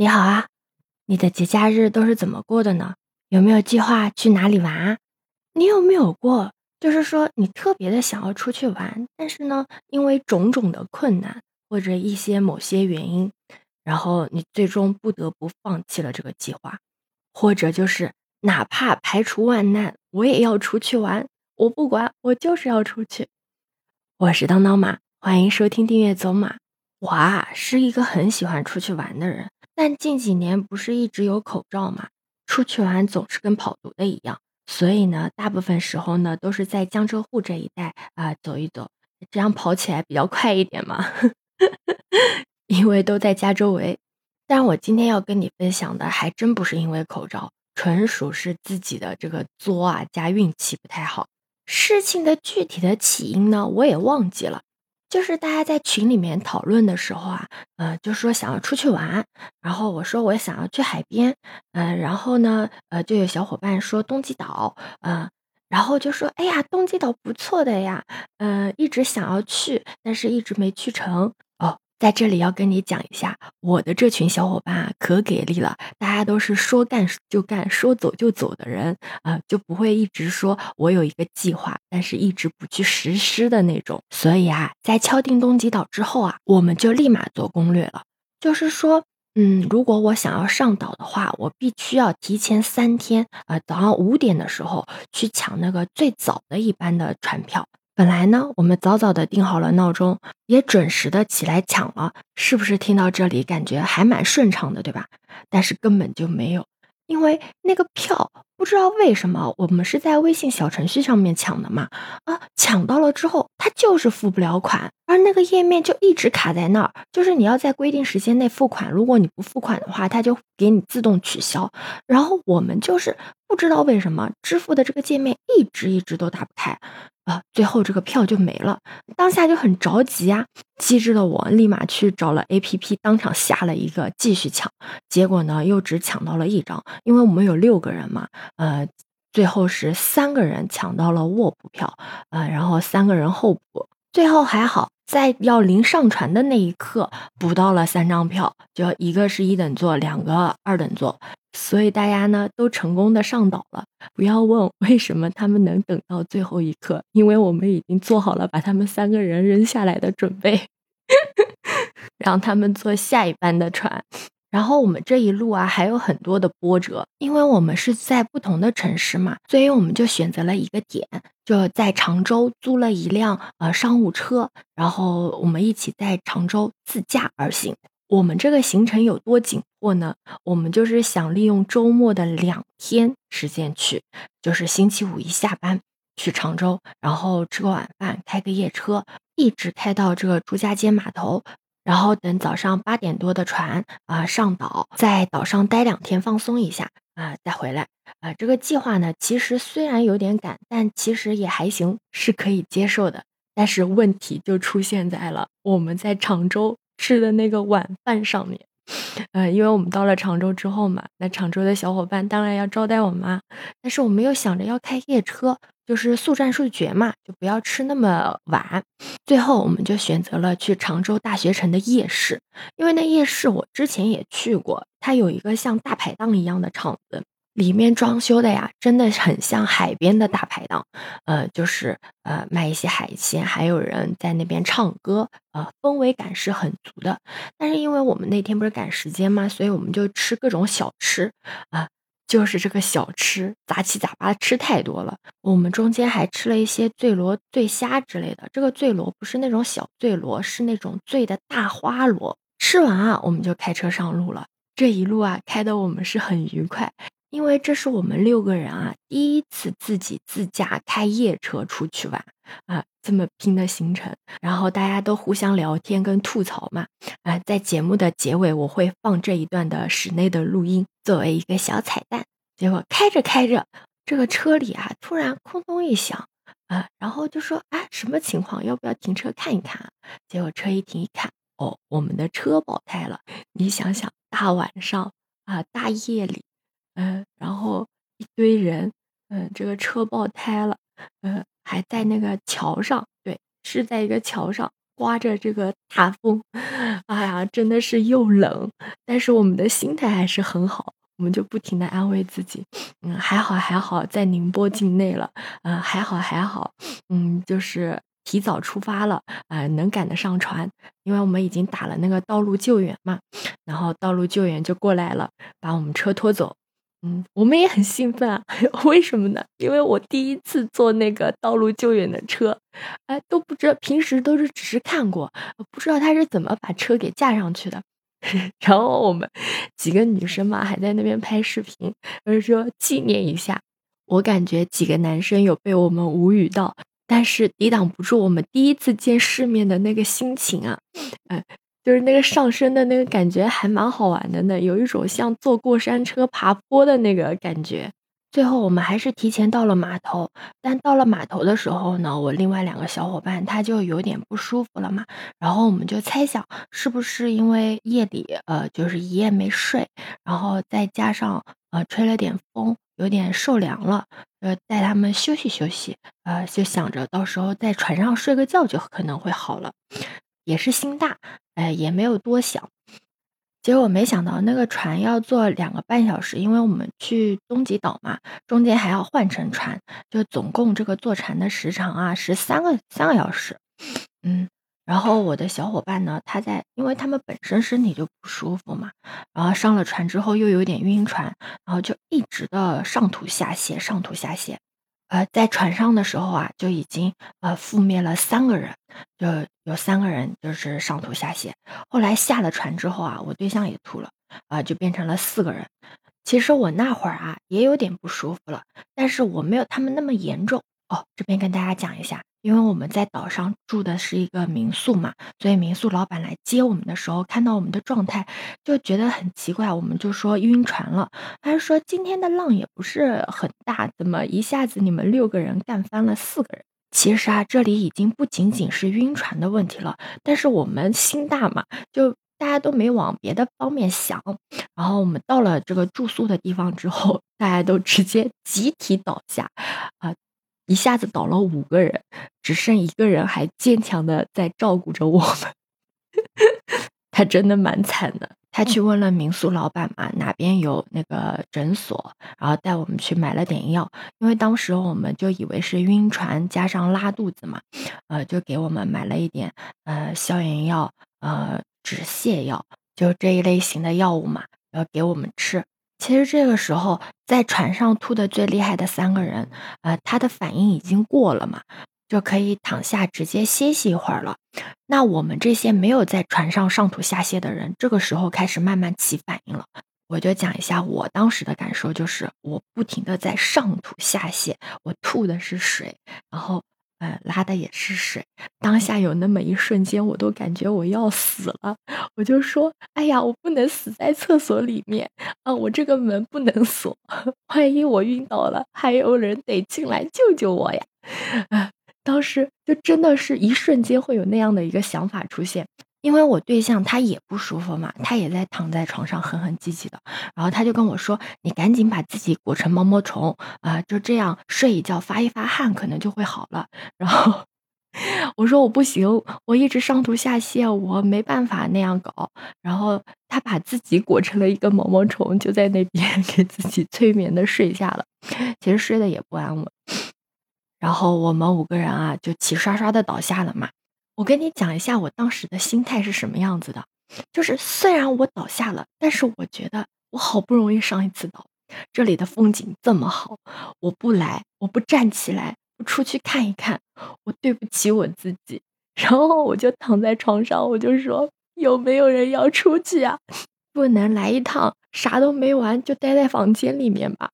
你好啊，你的节假日都是怎么过的呢？有没有计划去哪里玩啊？你有没有过，就是说你特别的想要出去玩，但是呢，因为种种的困难或者一些某些原因，然后你最终不得不放弃了这个计划，或者就是哪怕排除万难，我也要出去玩，我不管，我就是要出去。我是当当马，欢迎收听订阅走马。我啊是一个很喜欢出去玩的人。但近几年不是一直有口罩嘛，出去玩总是跟跑毒的一样，所以呢，大部分时候呢都是在江浙沪这一带啊走一走，这样跑起来比较快一点嘛，因为都在家周围。但我今天要跟你分享的还真不是因为口罩，纯属是自己的这个作啊加运气不太好。事情的具体的起因呢，我也忘记了。就是大家在群里面讨论的时候啊，呃，就说想要出去玩，然后我说我想要去海边，嗯，然后呢，呃，就有小伙伴说东极岛，嗯，然后就说，哎呀，东极岛不错的呀，嗯，一直想要去，但是一直没去成。在这里要跟你讲一下，我的这群小伙伴啊，可给力了！大家都是说干就干、说走就走的人啊，就不会一直说我有一个计划，但是一直不去实施的那种。所以啊，在敲定东极岛之后啊，我们就立马做攻略了。就是说，嗯，如果我想要上岛的话，我必须要提前三天啊，早上五点的时候去抢那个最早的一班的船票。本来呢，我们早早的定好了闹钟，也准时的起来抢了，是不是听到这里感觉还蛮顺畅的，对吧？但是根本就没有，因为那个票不知道为什么，我们是在微信小程序上面抢的嘛，啊，抢到了之后，它就是付不了款，而那个页面就一直卡在那儿，就是你要在规定时间内付款，如果你不付款的话，它就给你自动取消。然后我们就是不知道为什么支付的这个界面一直一直都打不开。啊，最后这个票就没了，当下就很着急啊！机智的我立马去找了 A P P，当场下了一个继续抢，结果呢又只抢到了一张，因为我们有六个人嘛，呃，最后是三个人抢到了卧铺票，呃，然后三个人候补，最后还好，在要临上船的那一刻补到了三张票，就一个是一等座，两个二等座。所以大家呢都成功的上岛了。不要问为什么他们能等到最后一刻，因为我们已经做好了把他们三个人扔下来的准备，让他们坐下一班的船。然后我们这一路啊还有很多的波折，因为我们是在不同的城市嘛，所以我们就选择了一个点，就在常州租了一辆呃商务车，然后我们一起在常州自驾而行。我们这个行程有多紧迫呢？我们就是想利用周末的两天时间去，就是星期五一下班去常州，然后吃个晚饭，开个夜车，一直开到这个朱家尖码头，然后等早上八点多的船啊上岛，在岛上待两天放松一下啊，再回来啊。这个计划呢，其实虽然有点赶，但其实也还行，是可以接受的。但是问题就出现在了我们在常州。吃的那个晚饭上面，嗯，因为我们到了常州之后嘛，那常州的小伙伴当然要招待我们啊。但是我们又想着要开夜车，就是速战速决嘛，就不要吃那么晚。最后我们就选择了去常州大学城的夜市，因为那夜市我之前也去过，它有一个像大排档一样的场子。里面装修的呀，真的很像海边的大排档，呃，就是呃卖一些海鲜，还有人在那边唱歌，呃，氛围感是很足的。但是因为我们那天不是赶时间嘛，所以我们就吃各种小吃啊，就是这个小吃杂七杂八吃太多了。我们中间还吃了一些醉螺、醉虾之类的。这个醉螺不是那种小醉螺，是那种醉的大花螺。吃完啊，我们就开车上路了。这一路啊，开的我们是很愉快。因为这是我们六个人啊第一次自己自驾开夜车出去玩啊，这么拼的行程，然后大家都互相聊天跟吐槽嘛啊，在节目的结尾我会放这一段的室内的录音作为一个小彩蛋。结果开着开着，这个车里啊突然空咚一响啊，然后就说啊什么情况？要不要停车看一看？结果车一停一看，哦，我们的车爆胎了。你想想，大晚上啊，大夜里。嗯，然后一堆人，嗯，这个车爆胎了，嗯，还在那个桥上，对，是在一个桥上，刮着这个大风，哎呀，真的是又冷，但是我们的心态还是很好，我们就不停的安慰自己，嗯，还好还好，在宁波境内了，嗯，还好还好，嗯，就是提早出发了，啊，能赶得上船，因为我们已经打了那个道路救援嘛，然后道路救援就过来了，把我们车拖走。嗯，我们也很兴奋啊，为什么呢？因为我第一次坐那个道路救援的车，哎，都不知道平时都是只是看过，不知道他是怎么把车给架上去的。然后我们几个女生嘛，还在那边拍视频，就是说纪念一下。我感觉几个男生有被我们无语到，但是抵挡不住我们第一次见世面的那个心情啊，哎。就是那个上升的那个感觉还蛮好玩的呢，有一种像坐过山车爬坡的那个感觉。最后我们还是提前到了码头，但到了码头的时候呢，我另外两个小伙伴他就有点不舒服了嘛，然后我们就猜想是不是因为夜里呃就是一夜没睡，然后再加上呃吹了点风，有点受凉了，呃带他们休息休息，呃就想着到时候在船上睡个觉就可能会好了。也是心大，哎，也没有多想。结果没想到那个船要坐两个半小时，因为我们去东极岛嘛，中间还要换乘船，就总共这个坐船的时长啊是三个三个小时。嗯，然后我的小伙伴呢，他在，因为他们本身身体就不舒服嘛，然后上了船之后又有点晕船，然后就一直的上吐下泻，上吐下泻。呃，在船上的时候啊，就已经呃覆灭了三个人，就有三个人就是上吐下泻。后来下了船之后啊，我对象也吐了，啊，就变成了四个人。其实我那会儿啊也有点不舒服了，但是我没有他们那么严重。哦，这边跟大家讲一下。因为我们在岛上住的是一个民宿嘛，所以民宿老板来接我们的时候，看到我们的状态就觉得很奇怪，我们就说晕船了。他说今天的浪也不是很大，怎么一下子你们六个人干翻了四个人？其实啊，这里已经不仅仅是晕船的问题了，但是我们心大嘛，就大家都没往别的方面想。然后我们到了这个住宿的地方之后，大家都直接集体倒下，啊。一下子倒了五个人，只剩一个人还坚强的在照顾着我们。他真的蛮惨的。他去问了民宿老板嘛，哪边有那个诊所，然后带我们去买了点药。因为当时我们就以为是晕船加上拉肚子嘛，呃，就给我们买了一点呃消炎药、呃止泻药，就这一类型的药物嘛，然后给我们吃。其实这个时候，在船上吐的最厉害的三个人，呃，他的反应已经过了嘛，就可以躺下直接歇息一会儿了。那我们这些没有在船上上吐下泻的人，这个时候开始慢慢起反应了。我就讲一下我当时的感受，就是我不停的在上吐下泻，我吐的是水，然后。拉的也是水。当下有那么一瞬间，我都感觉我要死了。我就说：“哎呀，我不能死在厕所里面啊！我这个门不能锁，万一我晕倒了，还有人得进来救救我呀！”啊，当时就真的是一瞬间会有那样的一个想法出现。因为我对象他也不舒服嘛，他也在躺在床上哼哼唧唧的，然后他就跟我说：“你赶紧把自己裹成毛毛虫啊，就这样睡一觉，发一发汗，可能就会好了。”然后 我说：“我不行，我一直上吐下泻，我没办法那样搞。”然后他把自己裹成了一个毛毛虫，就在那边 给自己催眠的睡下了，其实睡得也不安稳。然后我们五个人啊，就齐刷刷的倒下了嘛。我跟你讲一下我当时的心态是什么样子的，就是虽然我倒下了，但是我觉得我好不容易上一次岛，这里的风景这么好，我不来，我不站起来，不出去看一看，我对不起我自己。然后我就躺在床上，我就说有没有人要出去啊？不能来一趟，啥都没玩就待在房间里面吧。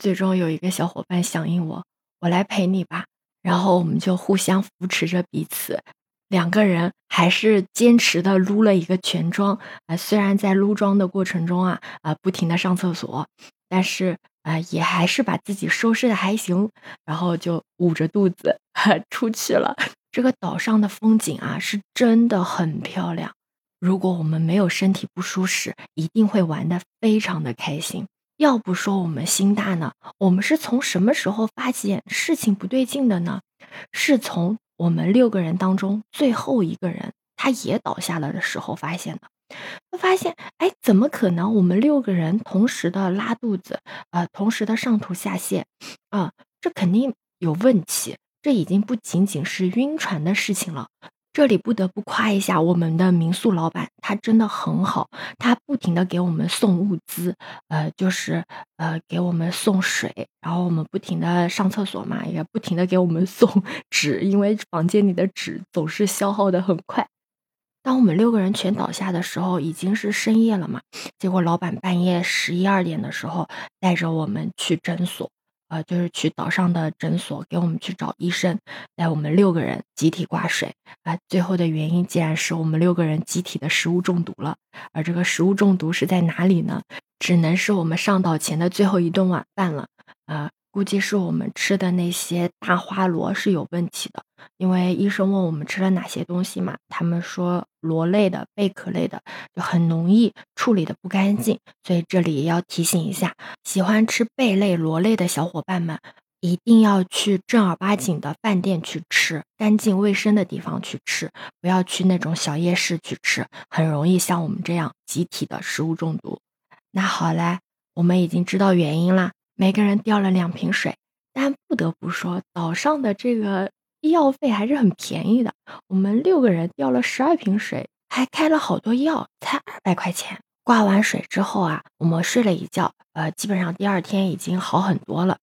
最终有一个小伙伴响应我，我来陪你吧。然后我们就互相扶持着彼此。两个人还是坚持的撸了一个全妆啊，虽然在撸妆的过程中啊啊不停的上厕所，但是啊也还是把自己收拾的还行，然后就捂着肚子 出去了。这个岛上的风景啊是真的很漂亮，如果我们没有身体不舒适，一定会玩的非常的开心。要不说我们心大呢，我们是从什么时候发现事情不对劲的呢？是从我们六个人当中最后一个人他也倒下了的时候发现的。他发现，哎，怎么可能？我们六个人同时的拉肚子，呃，同时的上吐下泻，啊，这肯定有问题。这已经不仅仅是晕船的事情了。这里不得不夸一下我们的民宿老板，他真的很好，他不停的给我们送物资，呃，就是呃给我们送水，然后我们不停的上厕所嘛，也不停的给我们送 纸，因为房间里的纸总是消耗的很快。当我们六个人全倒下的时候，已经是深夜了嘛，结果老板半夜十一二点的时候带着我们去诊所。呃，就是去岛上的诊所给我们去找医生，带我们六个人集体挂水啊。最后的原因竟然是我们六个人集体的食物中毒了，而这个食物中毒是在哪里呢？只能是我们上岛前的最后一顿晚饭了啊。估计是我们吃的那些大花螺是有问题的，因为医生问我们吃了哪些东西嘛，他们说螺类的、贝壳类的就很容易处理的不干净，所以这里也要提醒一下，喜欢吃贝类、螺类的小伙伴们，一定要去正儿八经的饭店去吃，干净卫生的地方去吃，不要去那种小夜市去吃，很容易像我们这样集体的食物中毒。那好嘞，我们已经知道原因啦。每个人掉了两瓶水，但不得不说，岛上的这个医药费还是很便宜的。我们六个人掉了十二瓶水，还开了好多药，才二百块钱。挂完水之后啊，我们睡了一觉，呃，基本上第二天已经好很多了。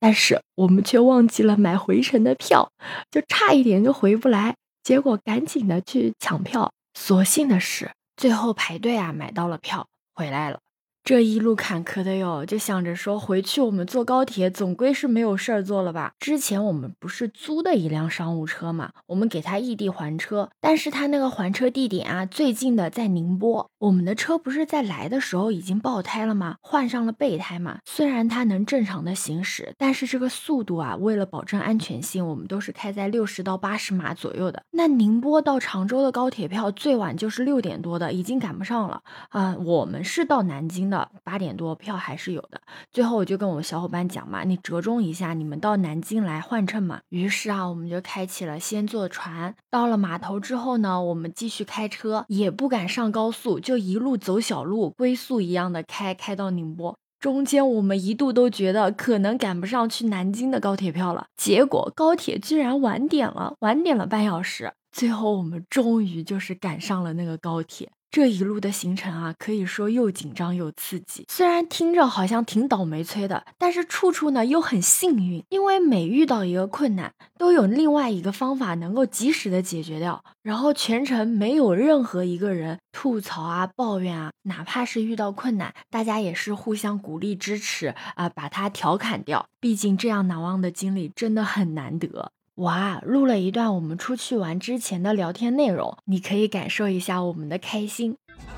但是我们却忘记了买回程的票，就差一点就回不来。结果赶紧的去抢票，所幸的是最后排队啊买到了票，回来了。这一路坎坷的哟，就想着说回去我们坐高铁总归是没有事儿做了吧？之前我们不是租的一辆商务车嘛，我们给他异地还车，但是他那个还车地点啊，最近的在宁波。我们的车不是在来的时候已经爆胎了吗？换上了备胎嘛，虽然它能正常的行驶，但是这个速度啊，为了保证安全性，我们都是开在六十到八十码左右的。那宁波到常州的高铁票最晚就是六点多的，已经赶不上了啊。我们是到南京。的八点多票还是有的，最后我就跟我们小伙伴讲嘛，你折中一下，你们到南京来换乘嘛。于是啊，我们就开启了先坐船，到了码头之后呢，我们继续开车，也不敢上高速，就一路走小路，龟速一样的开，开到宁波。中间我们一度都觉得可能赶不上去南京的高铁票了，结果高铁居然晚点了，晚点了半小时，最后我们终于就是赶上了那个高铁。这一路的行程啊，可以说又紧张又刺激。虽然听着好像挺倒霉催的，但是处处呢又很幸运，因为每遇到一个困难，都有另外一个方法能够及时的解决掉。然后全程没有任何一个人吐槽啊、抱怨啊，哪怕是遇到困难，大家也是互相鼓励支持啊，把它调侃掉。毕竟这样难忘的经历真的很难得。哇，录了一段我们出去玩之前的聊天内容，你可以感受一下我们的开心。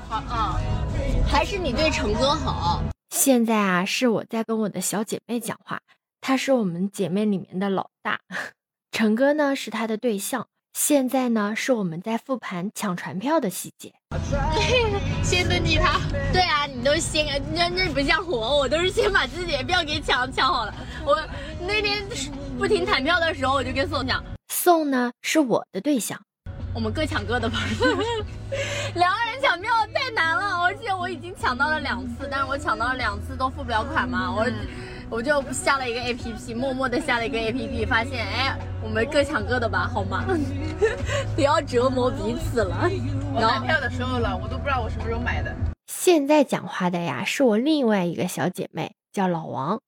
好啊，还是你对成哥好。现在啊，是我在跟我的小姐妹讲话，她是我们姐妹里面的老大，成哥呢是她的对象。现在呢，是我们在复盘抢船票的细节。先登记他。对啊，你都先，那那不像我，我都是先把自己的票给抢抢好了。我那天不停弹票的时候，我就跟宋讲，宋呢是我的对象，我们各抢各的吧。两个人抢票太难了，而且我已经抢到了两次，但是我抢到了两次都付不了款嘛，我。我就下了一个 A P P，默默的下了一个 A P P，发现哎，我们各抢各的吧，好吗？不要折磨彼此了。我买票的时候了，我都不知道我什么时候买的。现在讲话的呀，是我另外一个小姐妹，叫老王。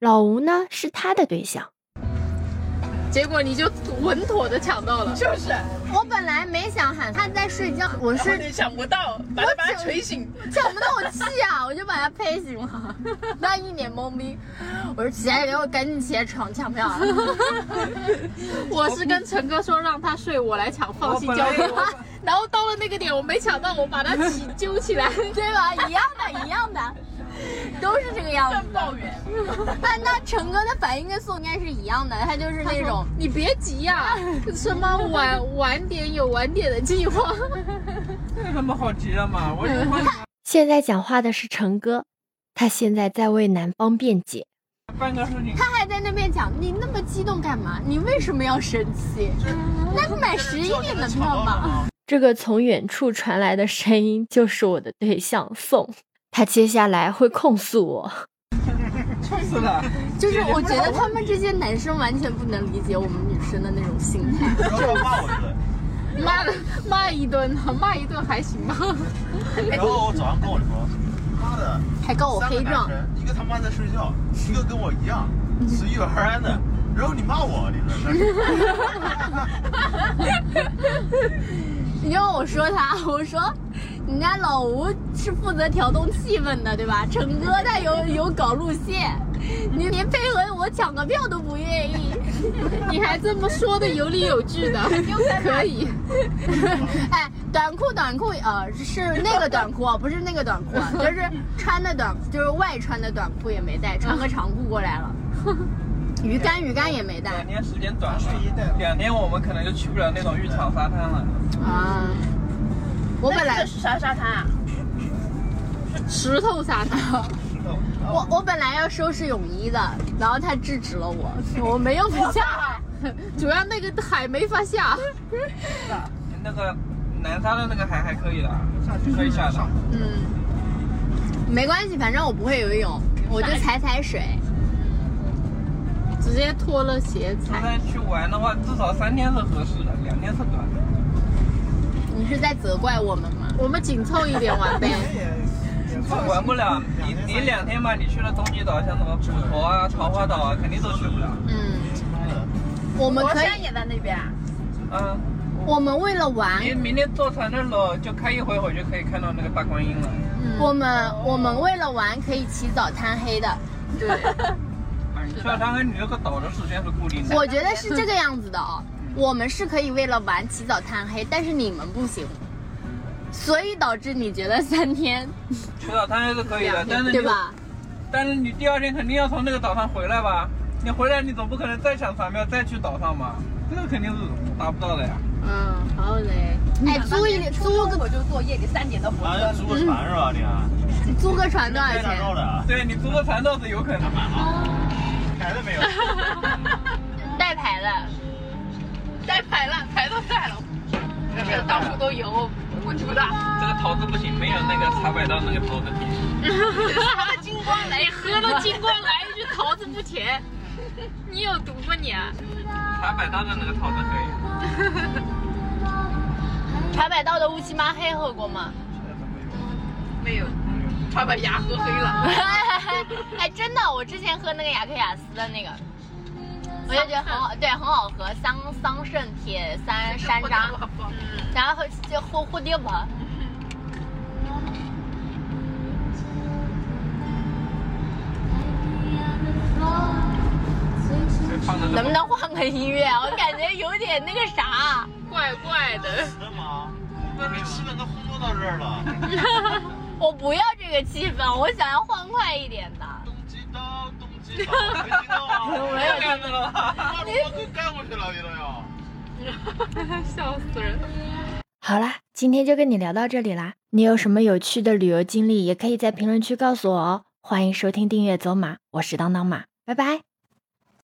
老吴呢，是她的对象。结果你就稳妥的抢到了，就是。我本来没想喊他在睡觉，我是你抢不到，把他把他捶醒，抢不到我气啊，我就把他拍醒了。他一脸懵逼，我说起来，给我赶紧起来床抢票。我是跟陈哥说让他睡，我来抢，放心交给我。然后到了那个点，我没抢到，我把他起揪起来，对吧？一样的，一样的。都是这个样子。抱怨。那那成哥的反应跟宋应该是一样的，他就是那种，你别急呀，什么晚晚点有晚点的计划。有什么好急的嘛？我现在讲话的是成哥，他现在在为男方辩解。办个事情，他还在那边讲，你那么激动干嘛？你为什么要生气？那你买十一点的票嘛。这个从远处传来的声音就是我的对象宋，他接下来会控诉我。臭死了！就是我觉得他们这些男生完全不能理解我们女生的那种心态。然后他骂我一顿，骂了骂一顿，骂一顿还行吧。然后我早上跟我说，妈的，还告我黑状一个他妈在睡觉，一个跟我一样随遇而安的，然后你骂我，你说你知道我说他，我说人家老吴是负责调动气氛的，对吧？陈哥他有有搞路线，你连配合我抢个票都不愿意。你还这么说的有理有据的，可以。哎，短裤短裤，呃，是那个短裤啊，不是那个短裤，啊，就是穿的短，就是外穿的短裤也没带，穿个长裤过来了。鱼竿鱼竿也没带两天时间短了，两天我们可能就去不了那种浴场沙滩了。啊。我本来是啥沙滩啊？石头沙滩。我我本来要收拾泳衣的，然后他制止了我，我没有下。主要那个海没法下。那个南沙的那个海还可以的，可以下的。嗯，没关系，反正我不会游泳，我就踩踩水。直接脱了鞋踩。现在去玩的话，至少三天是合适的，两天是短的。你是在责怪我们吗？我们紧凑一点玩呗。玩不了，你你两天吧，你去了东极岛，像什么普陀啊、桃花岛啊，肯定都去不了。嗯，我们可以，也在那边。嗯，我们为了玩，你明天坐船的时候就开一回回就可以看到那个大观音了。我们我们为了玩可以起早贪黑的。对。起早贪黑，你这个岛的时间是固定的。我觉得是这个样子的哦，我们是可以为了玩起早贪黑，但是你们不行。所以导致你觉得三天 起早贪黑是可以的，但是对吧？但是你第二天肯定要从那个岛上回来吧？你回来你总不可能再抢船票再去岛上吧？这个肯定是达不到的呀。嗯，好嘞。哎，租一租个我就坐夜里三点的火车。租个船是吧你？租个船多少钱？对你租个船倒是有可能。牌子没有？带牌的。带牌了，牌都带了。这到处都有。问题不大，这个桃子不行，没有那个茶百道那个桃子甜。喝了金光来，喝了金光来，一句桃子不甜，你有毒吗你？茶百道的那个桃子可以。茶百道的乌漆嘛黑喝过吗？没有，茶百牙喝黑了。哎，真的，我之前喝那个雅克雅思的那个。我就觉得很好，对，很好喝，桑桑葚铁三山楂，然后就蝴蝴蝶吧。能不能换个音乐？我感觉有点那个啥，怪怪的。是吗？那你气氛都烘托到这儿了。我不要这个气氛，我想要欢快一点的。没听到啊！没有干了，你都干过去了，原来要。笑死人！好啦，今天就跟你聊到这里啦。你有什么有趣的旅游经历，也可以在评论区告诉我哦。欢迎收听、订阅走马，我是当当马，拜拜。